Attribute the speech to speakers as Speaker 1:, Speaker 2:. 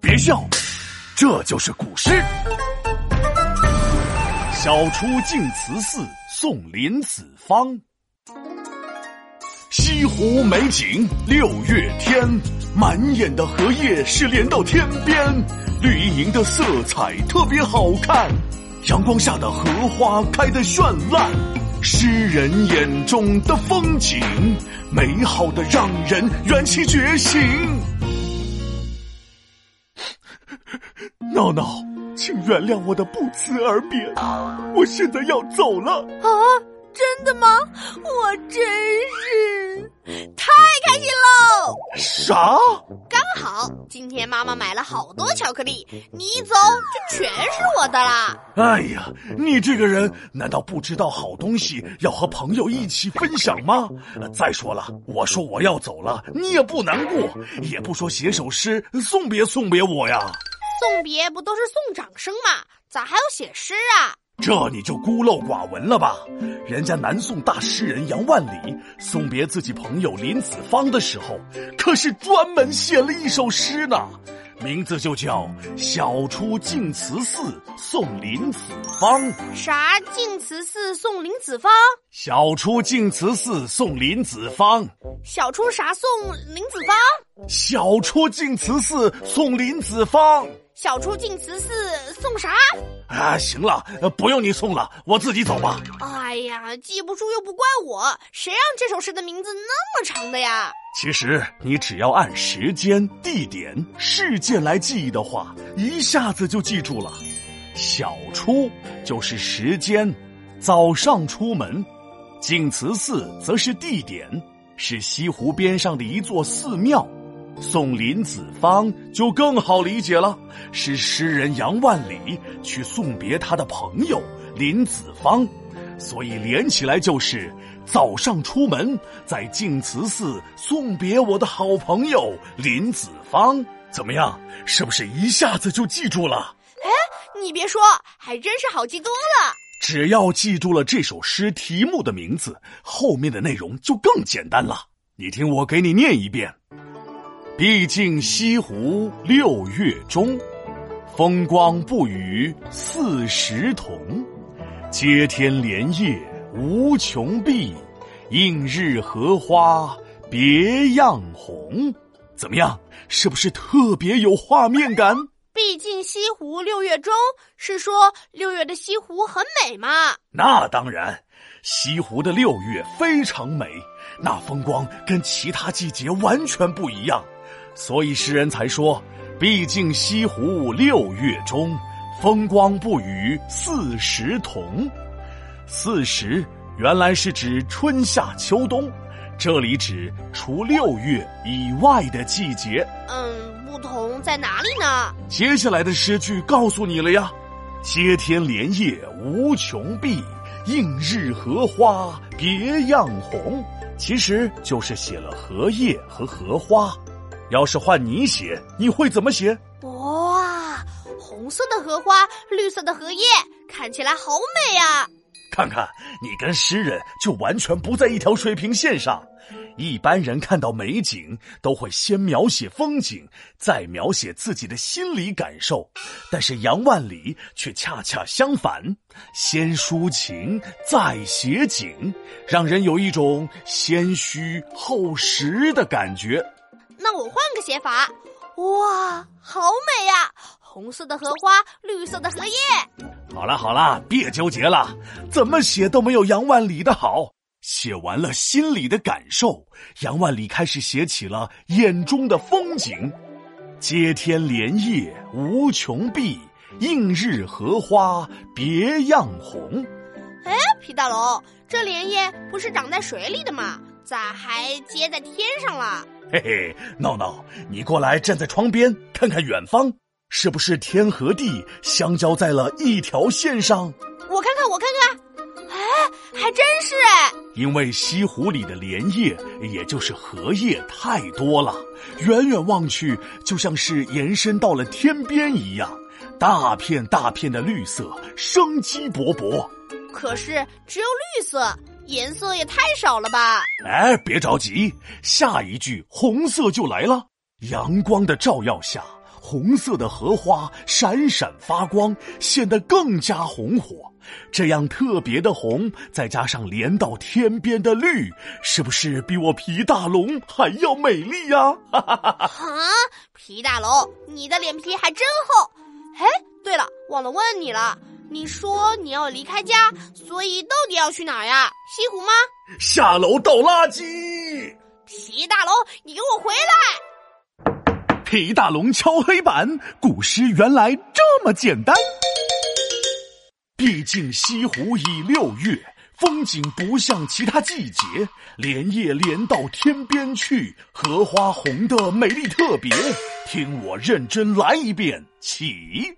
Speaker 1: 别笑，这就是古诗。小出净慈寺送林子方，西湖美景六月天，满眼的荷叶是连到天边，绿莹莹的色彩特别好看，阳光下的荷花开得绚烂，诗人眼中的风景，美好的让人元气觉醒。闹闹。请原谅我的不辞而别，我现在要走了。啊，
Speaker 2: 真的吗？我真是太开心喽！
Speaker 1: 啥？
Speaker 2: 刚好今天妈妈买了好多巧克力，你一走就全是我的啦。
Speaker 1: 哎呀，你这个人难道不知道好东西要和朋友一起分享吗？再说了，我说我要走了，你也不难过，也不说写首诗送别送别我呀。
Speaker 2: 送别不都是送掌声吗？咋还要写诗啊？
Speaker 1: 这你就孤陋寡闻了吧？人家南宋大诗人杨万里送别自己朋友林子方的时候，可是专门写了一首诗呢，名字就叫《小出净慈寺送林子方》。
Speaker 2: 啥？净慈寺送林子方？
Speaker 1: 小出净慈寺送林子方。
Speaker 2: 小出啥送林子方？
Speaker 1: 小出净慈寺送林子方。
Speaker 2: 小出净慈寺送啥？
Speaker 1: 啊，行了，不用你送了，我自己走吧。
Speaker 2: 哎呀，记不住又不怪我，谁让这首诗的名字那么长的呀？
Speaker 1: 其实你只要按时间、地点、事件来记忆的话，一下子就记住了。小出就是时间，早上出门；净慈寺则是地点，是西湖边上的一座寺庙。送林子方就更好理解了，是诗人杨万里去送别他的朋友林子方，所以连起来就是早上出门，在净慈寺送别我的好朋友林子方。怎么样，是不是一下子就记住了？
Speaker 2: 哎，你别说，还真是好记多了。
Speaker 1: 只要记住了这首诗题目的名字，后面的内容就更简单了。你听我给你念一遍。毕竟西湖六月中，风光不与四时同。接天莲叶无穷碧，映日荷花别样红。怎么样，是不是特别有画面感？
Speaker 2: 毕竟西湖六月中，是说六月的西湖很美吗？
Speaker 1: 那当然，西湖的六月非常美，那风光跟其他季节完全不一样。所以诗人才说：“毕竟西湖六月中，风光不与四时同。四时原来是指春夏秋冬，这里指除六月以外的季节。
Speaker 2: 嗯，不同在哪里呢？
Speaker 1: 接下来的诗句告诉你了呀：‘接天莲叶无穷碧，映日荷花别样红。’其实就是写了荷叶和荷花。”要是换你写，你会怎么写？
Speaker 2: 哇，红色的荷花，绿色的荷叶，看起来好美呀！
Speaker 1: 看看你跟诗人就完全不在一条水平线上。一般人看到美景都会先描写风景，再描写自己的心理感受，但是杨万里却恰恰相反，先抒情再写景，让人有一种先虚后实的感觉。
Speaker 2: 那我换个写法，哇，好美呀！红色的荷花，绿色的荷叶。
Speaker 1: 好了好了，别纠结了，怎么写都没有杨万里的好。写完了心里的感受，杨万里开始写起了眼中的风景。接天莲叶无穷碧，映日荷花别样红。
Speaker 2: 哎，皮大龙，这莲叶不是长在水里的吗？咋还接在天上了？
Speaker 1: 嘿嘿，闹闹，你过来站在窗边看看远方，是不是天和地相交在了一条线上？
Speaker 2: 我看看，我看看，哎，还真是哎！
Speaker 1: 因为西湖里的莲叶，也就是荷叶太多了，远远望去就像是延伸到了天边一样，大片大片的绿色，生机勃勃。
Speaker 2: 可是只有绿色。颜色也太少了吧！
Speaker 1: 哎，别着急，下一句红色就来了。阳光的照耀下，红色的荷花闪闪发光，显得更加红火。这样特别的红，再加上连到天边的绿，是不是比我皮大龙还要美丽呀？哈哈哈！
Speaker 2: 啊，皮大龙，你的脸皮还真厚。哎，对了，忘了问你了，你说你要离开家，所以到底要去哪儿呀？西湖吗？
Speaker 1: 下楼倒垃圾。
Speaker 2: 皮大龙，你给我回来！
Speaker 1: 皮大龙敲黑板，古诗原来这么简单。毕竟西湖已六月，风景不像其他季节，连夜连到天边去，荷花红的美丽特别。听我认真来一遍，起。